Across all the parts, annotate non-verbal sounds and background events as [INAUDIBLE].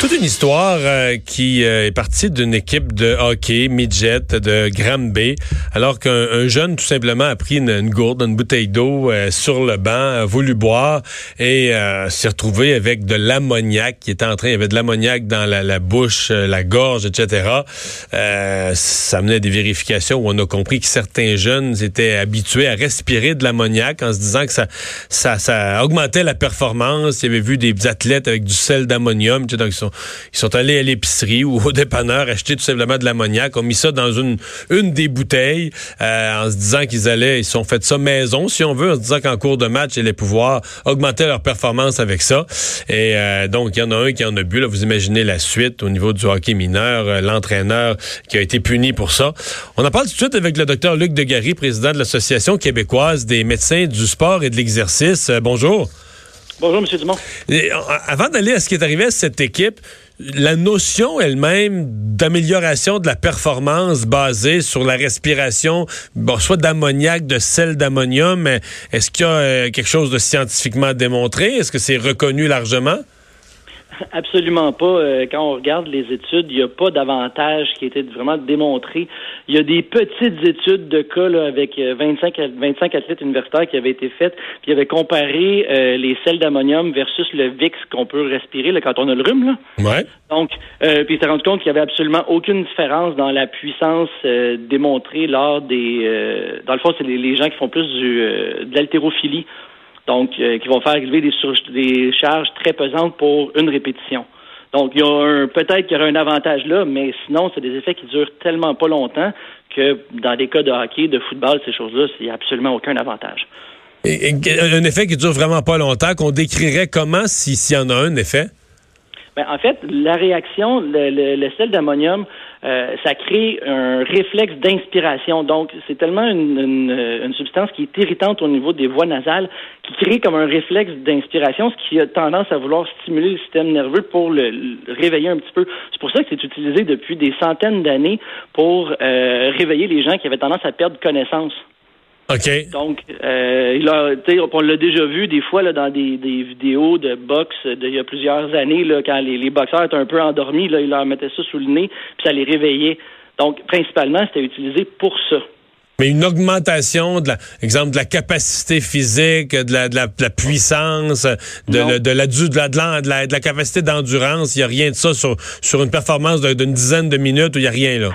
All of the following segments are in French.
Toute une histoire euh, qui euh, est partie d'une équipe de hockey midget de Granby, alors qu'un jeune tout simplement a pris une, gourde, une bouteille d'eau euh, sur le banc, a voulu boire et s'est retrouvé avec de l'ammoniac qui était en train, il y avait de l'ammoniac dans la, bouche, la gorge, etc. ça menait à des vérifications où on a compris que certains jeunes étaient habitués à respirer de l'ammoniac en se disant que ça, ça, ça augmentait la performance. Il y avait vu des athlètes avec du sel d'ammonium, donc ils sont allés à l'épicerie ou au dépanneur acheter tout simplement de l'ammoniac, ont mis ça dans une, une des bouteilles euh, en se disant qu'ils allaient, ils sont fait ça maison, si on veut, en se disant qu'en cours de match, ils allaient pouvoir augmenter leur performance avec ça. Et euh, donc, il y en a un qui en a bu. Là, vous imaginez la suite au niveau du hockey mineur, euh, l'entraîneur qui a été puni pour ça. On en parle tout de suite avec le docteur Luc Degary, président de l'Association québécoise des médecins du sport et de l'exercice. bonjour. Bonjour, M. Dumont. avant d'aller à ce qui est arrivé à cette équipe, la notion elle-même d'amélioration de la performance basée sur la respiration, soit d'ammoniac, de sel d'ammonium, est-ce qu'il y a euh, quelque chose de scientifiquement démontré? Est-ce que c'est reconnu largement? Absolument pas. Euh, quand on regarde les études, il n'y a pas d'avantage qui a été vraiment démontré. Il y a des petites études de cas là, avec 25, euh, 25 athlètes universitaires qui avaient été faites, puis ils avaient comparé euh, les sels d'ammonium versus le VIX qu'on peut respirer là, quand on a le rhume. Là. Ouais. Donc, euh, puis ils s'est rendu compte qu'il n'y avait absolument aucune différence dans la puissance démontrée lors des... dans le fond, c'est les, les, gens qui font plus du, de l'haltérophilie donc euh, qui vont faire élever des, des charges très pesantes pour une répétition. Donc, il y a peut-être qu'il y aura un avantage là, mais sinon, c'est des effets qui durent tellement pas longtemps que dans des cas de hockey, de football, ces choses-là, il n'y a absolument aucun avantage. Et, un effet qui dure vraiment pas longtemps, qu'on décrirait comment s'il y en a un effet? Ben, en fait, la réaction, le, sel d'ammonium, euh, ça crée un réflexe d'inspiration. Donc, c'est tellement une, substance qui est irritante au niveau des voies nasales, qui crée comme un réflexe d'inspiration, ce qui a tendance à vouloir stimuler le système nerveux pour le, réveiller un petit peu. C'est pour ça que c'est utilisé depuis des centaines d'années pour euh, réveiller les gens qui avaient tendance à perdre connaissance. OK. Donc, euh, il a, on l'a déjà vu des fois là, dans des, des vidéos de boxe d'il y a plusieurs années, là, quand les, les, boxeurs étaient un peu endormis, là, il leur mettait ça sous le nez, puis ça les réveillait. Donc, principalement, c'était utilisé pour ça. Mais une augmentation, de la, exemple, de la capacité physique, de la, de la, de la puissance, de, de, la, de, la, de, la, de la capacité d'endurance, il n'y a rien de ça sur, sur une performance d'une dizaine de minutes où il n'y a rien là?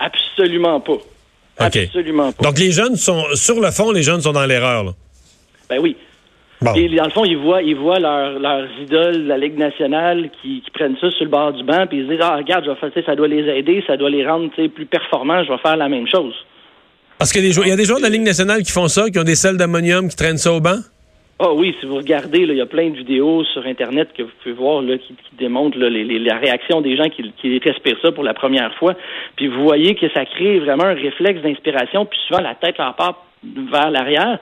Absolument pas. Absolument pas. Donc les jeunes sont, sur le fond, les jeunes sont dans l'erreur. Ben oui. Et dans le fond, ils voient, ils voient leurs idoles, la Ligue nationale, qui, prennent ça sur le bord du banc, puis ils se disent Ah, regarde, je vais faire, ça doit les aider, ça doit les rendre plus performants, je vais faire la même chose. Parce qu'il y a des joueurs de la Ligue nationale qui font ça, qui ont des selles d'ammonium, qui traînent ça au banc? Ah oui, si vous regardez, il y a plein de vidéos sur Internet que vous pouvez voir là, qui, démontrent la réaction des gens qui, respirent ça pour la première fois. Puis vous voyez que ça crée vraiment un réflexe d'inspiration, puis souvent la tête leur part vers l'arrière.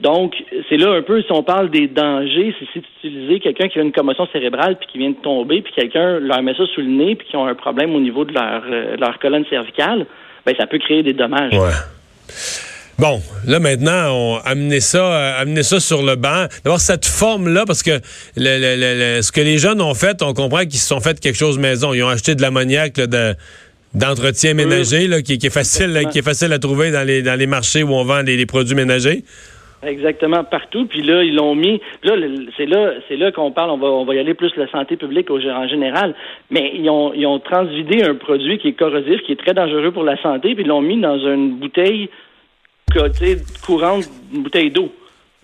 Donc, c'est là un peu, si on parle des dangers, c'est d'utiliser quelqu'un qui a une commotion cérébrale puis qui vient de tomber, puis quelqu'un leur met ça sous le nez puis qui ont un problème au niveau de leur, euh, colonne cervicale, ben ça peut créer des dommages. Ouais. Bon, là maintenant, on amener ça, euh, ça sur le banc. D'abord cette forme-là, parce que le, ce que les jeunes ont fait, on comprend qu'ils se sont fait quelque chose maison. Ils ont acheté de l'ammoniac de, d'entretien ménager, là, qui, est facile, qui est facile à trouver dans les dans les marchés où on vend les, produits ménagers. Exactement, partout. Puis là, ils l'ont mis. Là, c'est là, c'est là qu'on parle. On va, on va y aller plus la santé publique en général. Mais ils ont, ils ont transvidé un produit qui est corrosif, qui est très dangereux pour la santé, puis ils l'ont mis dans une bouteille courante, une bouteille d'eau.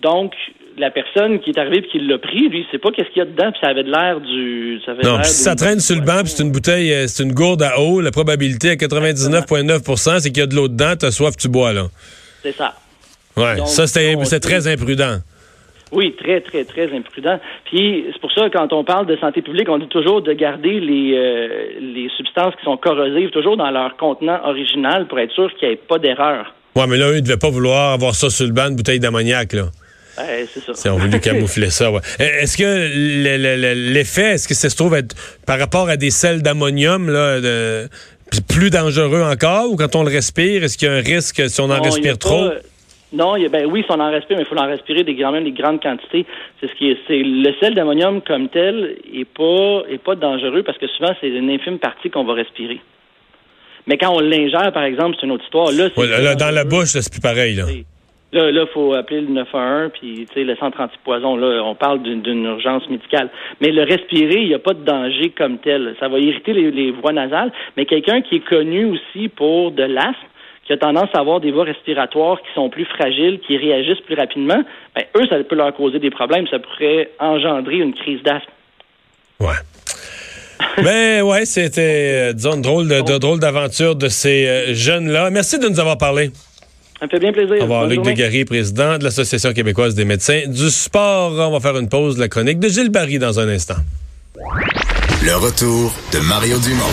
Donc, la personne qui est arrivée et qui l'a pris, lui, il sait pas qu'est-ce qu'il y a dedans, puis ça avait de l'air du. Ça avait Non, si ça traîne sur le banc, puis c'est une bouteille, euh, c'est une gourde à eau, la probabilité à 99,9% c'est qu'il y a de l'eau dedans, t'as soif, tu bois, là. C'est ça. Ouais, Donc, ça, on c'est très imprudent. Oui, très, très, très imprudent. Puis c'est pour ça, quand on parle de santé publique, on dit toujours de garder les, euh, les substances qui sont corrosives toujours dans leur contenant original pour être sûr qu'il n'y ait pas d'erreur. Ouais, mais là, eux, ils devaient pas vouloir avoir ça sur le banc, une bouteille d'ammoniac, là. Ouais, c'est ça. Ils ont voulu [LAUGHS] camoufler ça, ouais. Euh, Est-ce que le- le- le- l'effet, est-ce que ça se trouve être par rapport à des sels d'ammonium, là, de- plus dangereux encore, ou quand on le respire, est-ce qu'il y a un risque si on en Non, respire trop? pas- Non, il y a- ben oui, si on en respire, mais il faut en respirer des, quand même des grandes quantités. C'est ce qui est, c'est le sel d'ammonium comme tel est pas est pas dangereux parce que souvent c'est une infime partie qu'on va respirer. Mais quand on l'ingère, par exemple, c'est une autre histoire. Là, Ouais, dans la bouche, c'est plus pareil, là. Là, là, faut appeler le 911, puis le centre antipoison. Là, on parle d'une d'une urgence médicale. Mais le respirer, il n'y a pas de danger comme tel. Ça va irriter les, les voies nasales. Mais quelqu'un qui est connu aussi pour de l'asthme, qui a tendance à avoir des voies respiratoires qui sont plus fragiles, qui réagissent plus rapidement, ben, eux, ça peut leur causer des problèmes. Ça pourrait engendrer une crise d'asthme. Ouais. [LAUGHS] Mais ouais, c'était, euh, disons, une drôle de, de- drôle d'aventure de ces euh, jeunes-là. Merci de nous avoir parlé. Ça me fait bien plaisir. Au revoir, Bonne Luc. Desgaris, président de l'Association québécoise des médecins du sport. On va faire une pause de la chronique de Gilles Barry dans un instant. Le retour de Mario Dumont.